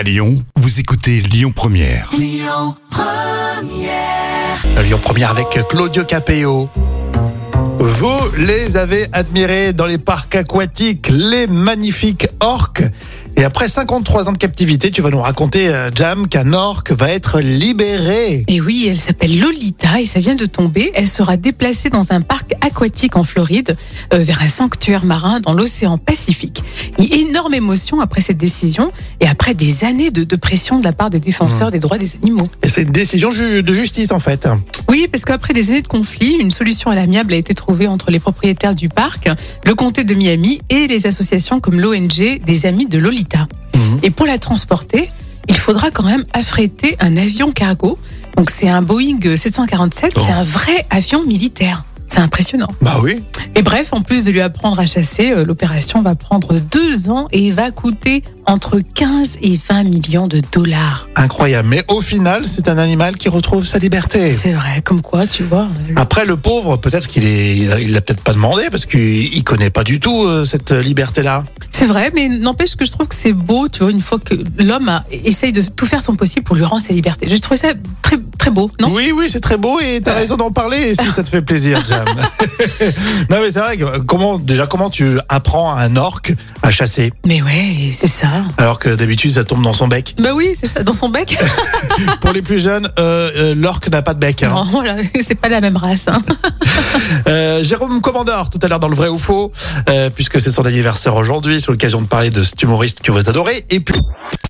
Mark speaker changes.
Speaker 1: À Lyon, vous écoutez Lyon Première.
Speaker 2: Lyon Première avec Claudio Capéo. Vous les avez admirés dans les parcs aquatiques, les magnifiques orques. Et après 53 ans de captivité, tu vas nous raconter, euh, Jam, qu'un orque va être libéré.
Speaker 3: Et oui, elle s'appelle Lolita et ça vient de tomber. Elle sera déplacée dans un parc aquatique en Floride euh, vers un sanctuaire marin dans l'océan Pacifique. Et énorme émotion après cette décision et après des années de, de pression de la part des défenseurs des droits des animaux.
Speaker 2: Et c'est une décision ju- de justice, en fait.
Speaker 3: Oui, parce qu'après des années de conflits, une solution à l'amiable a été trouvée entre les propriétaires du parc, le comté de Miami et les associations comme l'ONG des Amis de Lolita.
Speaker 2: Mhm.
Speaker 3: Et pour la transporter, il faudra quand même affréter un avion cargo. Donc c'est un Boeing 747,
Speaker 2: Oh.
Speaker 3: c'est un vrai avion militaire. C'est impressionnant.
Speaker 2: Bah oui.
Speaker 3: Et bref, en plus de lui apprendre à chasser, euh, l'opération va prendre deux ans et va coûter entre 15 et 20 millions de dollars.
Speaker 2: Incroyable. Mais au final, c'est un animal qui retrouve sa liberté.
Speaker 3: C'est vrai, comme quoi, tu vois. euh,
Speaker 2: Après, le pauvre, peut-être qu'il est, il l'a peut-être pas demandé parce qu'il il connaît pas du tout euh, cette liberté-là.
Speaker 3: C'est vrai, mais n'empêche que je trouve que c'est beau, tu vois, une fois que l'homme essaye de tout faire son possible pour lui rendre sa liberté. J'ai trouvé ça très, très beau, non?
Speaker 2: Oui, oui, c'est très beau et t'as raison d'en parler si ça te fait plaisir, Jam. non, mais c'est vrai que comment, déjà, comment tu apprends à un orque à chasser?
Speaker 3: Mais ouais, c'est ça.
Speaker 2: alors que d'habitude ça tombe dans son bec.
Speaker 3: Bah oui, c'est ça, dans son bec.
Speaker 2: Pour les plus jeunes, euh, euh, l'orque n'a pas de bec. hein.
Speaker 3: Non, voilà, c'est pas la même race. hein.
Speaker 2: Euh, Jérôme Commandeur, tout à l'heure dans le vrai ou faux, euh, puisque c'est son anniversaire aujourd'hui, c'est l'occasion de parler de cet humoriste que vous adorez. Et puis,